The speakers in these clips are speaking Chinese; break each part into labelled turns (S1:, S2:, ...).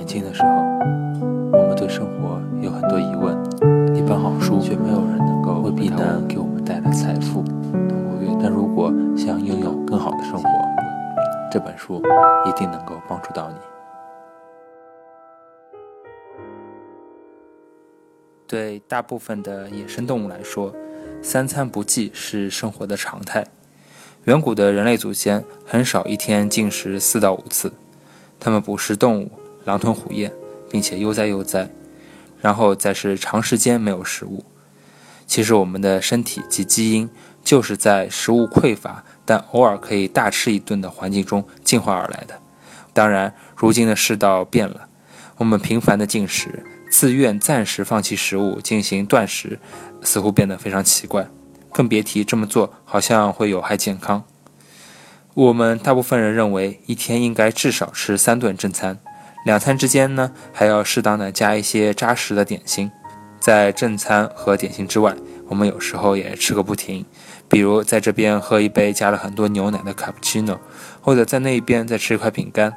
S1: 年轻的时候，我们对生活有很多疑问，一本好书却没有人能够为避难给我们带来财富。但如果想拥有更好的生活，这本书一定能够帮助到你。
S2: 对大部分的野生动物来说，三餐不济是生活的常态。远古的人类祖先很少一天进食四到五次。他们捕食动物，狼吞虎咽，并且悠哉悠哉，然后再是长时间没有食物。其实我们的身体及基因就是在食物匮乏但偶尔可以大吃一顿的环境中进化而来的。当然，如今的世道变了，我们频繁的进食，自愿暂时放弃食物进行断食，似乎变得非常奇怪，更别提这么做好像会有害健康。我们大部分人认为，一天应该至少吃三顿正餐，两餐之间呢，还要适当的加一些扎实的点心。在正餐和点心之外，我们有时候也吃个不停，比如在这边喝一杯加了很多牛奶的卡布奇诺，或者在那一边再吃一块饼干。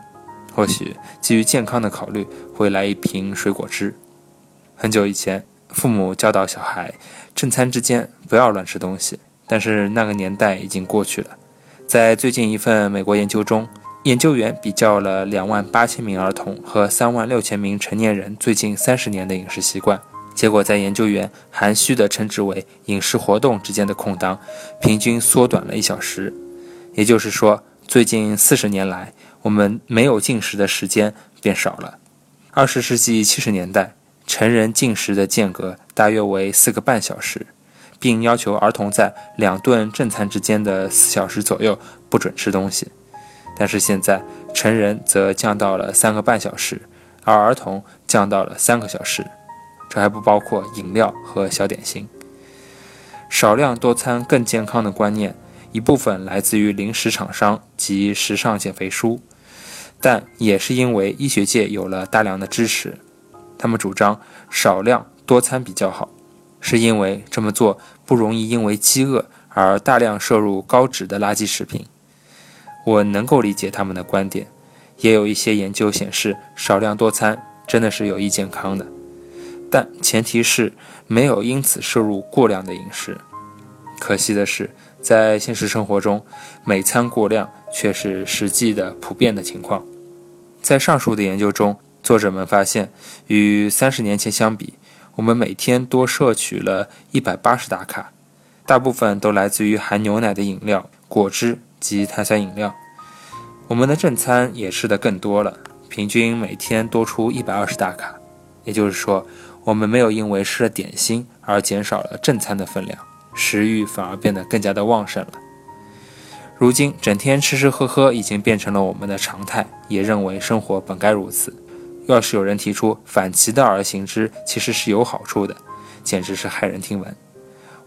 S2: 或许基于健康的考虑，会来一瓶水果汁。很久以前，父母教导小孩，正餐之间不要乱吃东西，但是那个年代已经过去了。在最近一份美国研究中，研究员比较了两万八千名儿童和三万六千名成年人最近三十年的饮食习惯。结果，在研究员含蓄地称之为饮食活动之间的空档，平均缩短了一小时。也就是说，最近四十年来，我们没有进食的时间变少了。二十世纪七十年代，成人进食的间隔大约为四个半小时。并要求儿童在两顿正餐之间的四小时左右不准吃东西，但是现在成人则降到了三个半小时，而儿童降到了三个小时，这还不包括饮料和小点心。少量多餐更健康的观念，一部分来自于零食厂商及时尚减肥书，但也是因为医学界有了大量的支持，他们主张少量多餐比较好。是因为这么做不容易因为饥饿而大量摄入高脂的垃圾食品。我能够理解他们的观点，也有一些研究显示少量多餐真的是有益健康的，但前提是没有因此摄入过量的饮食。可惜的是，在现实生活中，每餐过量却是实际的普遍的情况。在上述的研究中，作者们发现，与三十年前相比，我们每天多摄取了一百八十大卡，大部分都来自于含牛奶的饮料、果汁及碳酸饮料。我们的正餐也吃得更多了，平均每天多出一百二十大卡。也就是说，我们没有因为吃了点心而减少了正餐的分量，食欲反而变得更加的旺盛了。如今，整天吃吃喝喝已经变成了我们的常态，也认为生活本该如此。要是有人提出反其道而行之，其实是有好处的，简直是骇人听闻。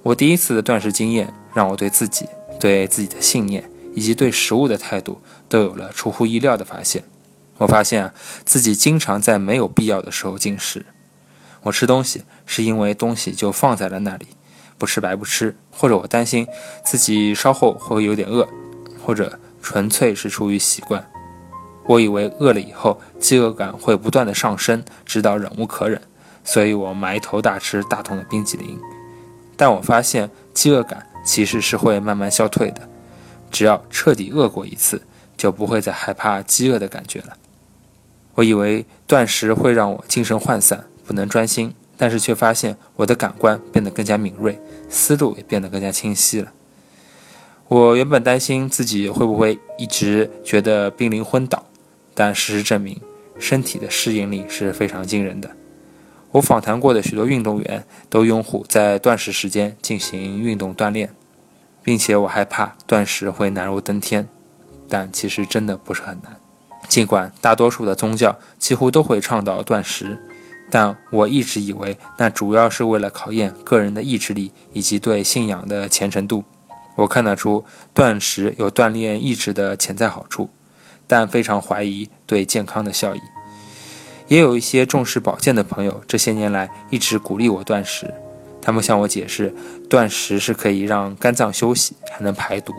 S2: 我第一次的断食经验，让我对自己、对自己的信念以及对食物的态度都有了出乎意料的发现。我发现啊，自己经常在没有必要的时候进食。我吃东西是因为东西就放在了那里，不吃白不吃，或者我担心自己稍后会有点饿，或者纯粹是出于习惯。我以为饿了以后，饥饿感会不断的上升，直到忍无可忍，所以我埋头大吃大桶的冰淇淋。但我发现，饥饿感其实是会慢慢消退的，只要彻底饿过一次，就不会再害怕饥饿的感觉了。我以为断食会让我精神涣散，不能专心，但是却发现我的感官变得更加敏锐，思路也变得更加清晰了。我原本担心自己会不会一直觉得濒临昏倒。但事实证明，身体的适应力是非常惊人的。我访谈过的许多运动员都拥护在断食时间进行运动锻炼，并且我害怕断食会难如登天，但其实真的不是很难。尽管大多数的宗教几乎都会倡导断食，但我一直以为那主要是为了考验个人的意志力以及对信仰的虔诚度。我看得出断食有锻炼意志的潜在好处。但非常怀疑对健康的效益。也有一些重视保健的朋友，这些年来一直鼓励我断食。他们向我解释，断食是可以让肝脏休息，还能排毒。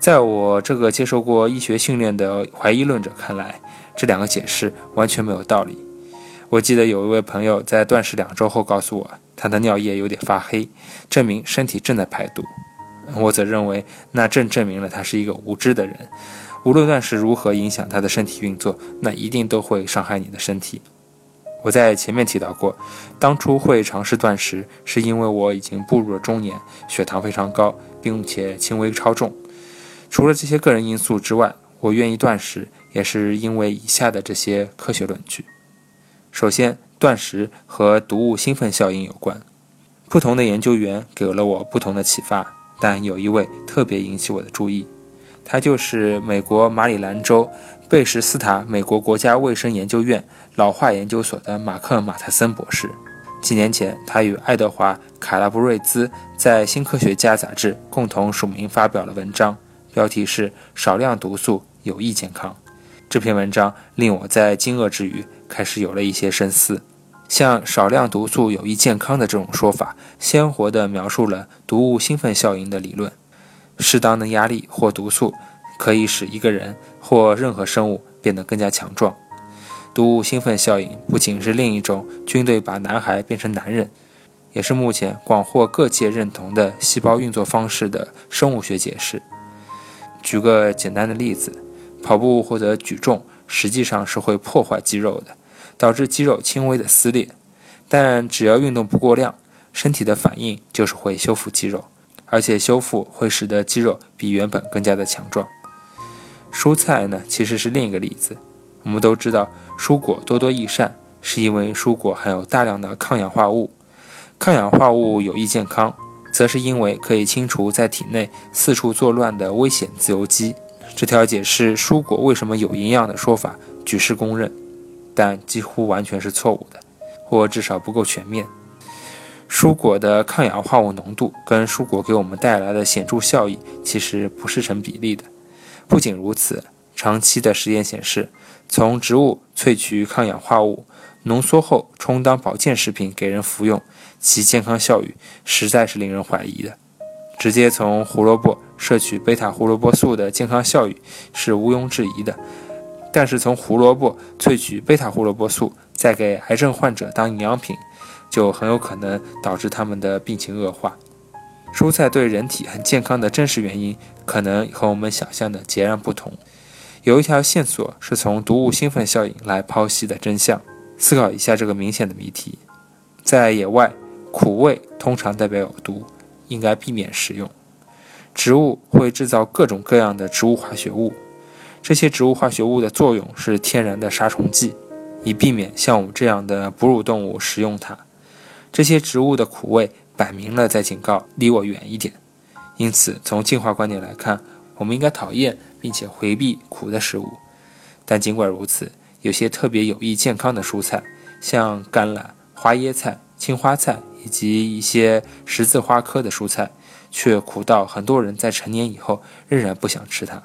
S2: 在我这个接受过医学训练的怀疑论者看来，这两个解释完全没有道理。我记得有一位朋友在断食两周后告诉我，他的尿液有点发黑，证明身体正在排毒。我则认为，那正证明了他是一个无知的人。无论断食如何影响他的身体运作，那一定都会伤害你的身体。我在前面提到过，当初会尝试断食，是因为我已经步入了中年，血糖非常高，并且轻微超重。除了这些个人因素之外，我愿意断食，也是因为以下的这些科学论据。首先，断食和毒物兴奋效应有关。不同的研究员给了我不同的启发，但有一位特别引起我的注意，他就是美国马里兰州贝什斯塔美国国家卫生研究院老化研究所的马克·马特森博士。几年前，他与爱德华·卡拉布瑞兹在《新科学家》杂志共同署名发表了文章。标题是“少量毒素有益健康”。这篇文章令我在惊愕之余，开始有了一些深思。像“少量毒素有益健康”的这种说法，鲜活地描述了毒物兴奋效应的理论。适当的压力或毒素可以使一个人或任何生物变得更加强壮。毒物兴奋效应不仅是另一种军队把男孩变成男人，也是目前广获各界认同的细胞运作方式的生物学解释。举个简单的例子，跑步或者举重实际上是会破坏肌肉的，导致肌肉轻微的撕裂。但只要运动不过量，身体的反应就是会修复肌肉，而且修复会使得肌肉比原本更加的强壮。蔬菜呢，其实是另一个例子。我们都知道，蔬果多多益善，是因为蔬果含有大量的抗氧化物，抗氧化物有益健康。则是因为可以清除在体内四处作乱的危险自由基。这条解释蔬果为什么有营养的说法举世公认，但几乎完全是错误的，或至少不够全面。蔬果的抗氧化物浓度跟蔬果给我们带来的显著效益其实不是成比例的。不仅如此，长期的实验显示，从植物萃取抗氧化物，浓缩后充当保健食品给人服用。其健康效益实在是令人怀疑的。直接从胡萝卜摄取贝塔胡萝卜素的健康效益是毋庸置疑的，但是从胡萝卜萃取贝塔胡萝卜素再给癌症患者当营养品，就很有可能导致他们的病情恶化。蔬菜对人体很健康的真实原因，可能和我们想象的截然不同。有一条线索是从毒物兴奋效应来剖析的真相。思考一下这个明显的谜题：在野外。苦味通常代表有毒，应该避免食用。植物会制造各种各样的植物化学物，这些植物化学物的作用是天然的杀虫剂，以避免像我们这样的哺乳动物食用它。这些植物的苦味摆明了在警告离我远一点。因此，从进化观点来看，我们应该讨厌并且回避苦的食物。但尽管如此，有些特别有益健康的蔬菜，像甘蓝、花椰菜、青花菜。以及一些十字花科的蔬菜，却苦到很多人在成年以后仍然不想吃它。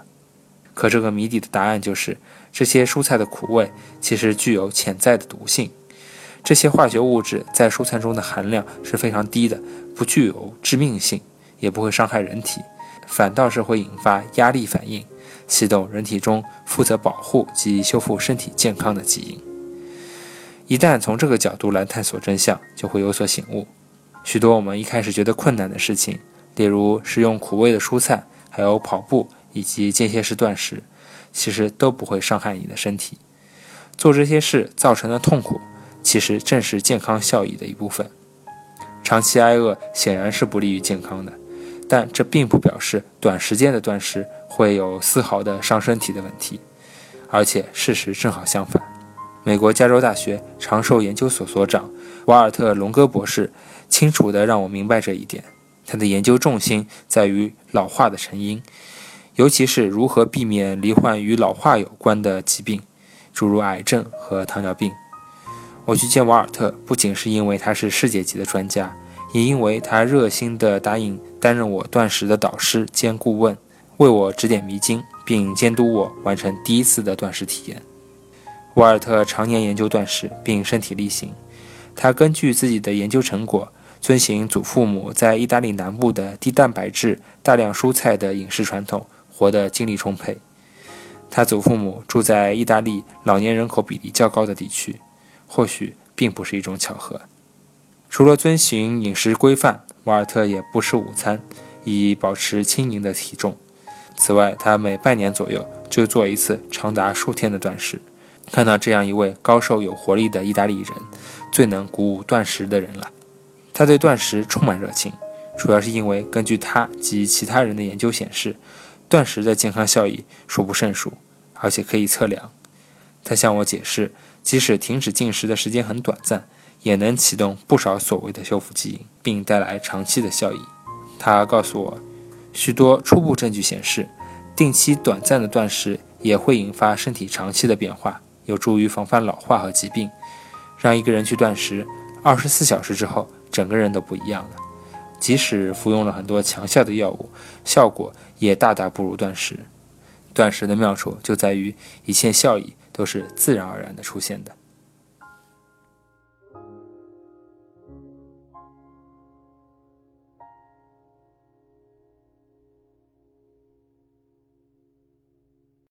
S2: 可这个谜底的答案就是，这些蔬菜的苦味其实具有潜在的毒性。这些化学物质在蔬菜中的含量是非常低的，不具有致命性，也不会伤害人体，反倒是会引发压力反应，启动人体中负责保护及修复身体健康的基因。一旦从这个角度来探索真相，就会有所醒悟。许多我们一开始觉得困难的事情，例如食用苦味的蔬菜，还有跑步以及间歇式断食，其实都不会伤害你的身体。做这些事造成的痛苦，其实正是健康效益的一部分。长期挨饿显然是不利于健康的，但这并不表示短时间的断食会有丝毫的伤身体的问题，而且事实正好相反。美国加州大学长寿研究所所长瓦尔特·隆戈博士清楚地让我明白这一点。他的研究重心在于老化的成因，尤其是如何避免罹患与老化有关的疾病，诸如癌症和糖尿病。我去见瓦尔特，不仅是因为他是世界级的专家，也因为他热心地答应担任我断食的导师兼顾问，为我指点迷津，并监督我完成第一次的断食体验。瓦尔特常年研究断食，并身体力行。他根据自己的研究成果，遵循祖父母在意大利南部的低蛋白质、大量蔬菜的饮食传统，活得精力充沛。他祖父母住在意大利老年人口比例较高的地区，或许并不是一种巧合。除了遵循饮食规范，瓦尔特也不吃午餐，以保持轻盈的体重。此外，他每半年左右就做一次长达数天的断食。看到这样一位高瘦有活力的意大利人，最能鼓舞断食的人了。他对断食充满热情，主要是因为根据他及其他人的研究显示，断食的健康效益数不胜数，而且可以测量。他向我解释，即使停止进食的时间很短暂，也能启动不少所谓的修复基因，并带来长期的效益。他告诉我，许多初步证据显示，定期短暂的断食也会引发身体长期的变化。有助于防范老化和疾病。让一个人去断食，二十四小时之后，整个人都不一样了。即使服用了很多强效的药物，效果也大大不如断食。断食的妙处就在于，一切效益都是自然而然的出现的。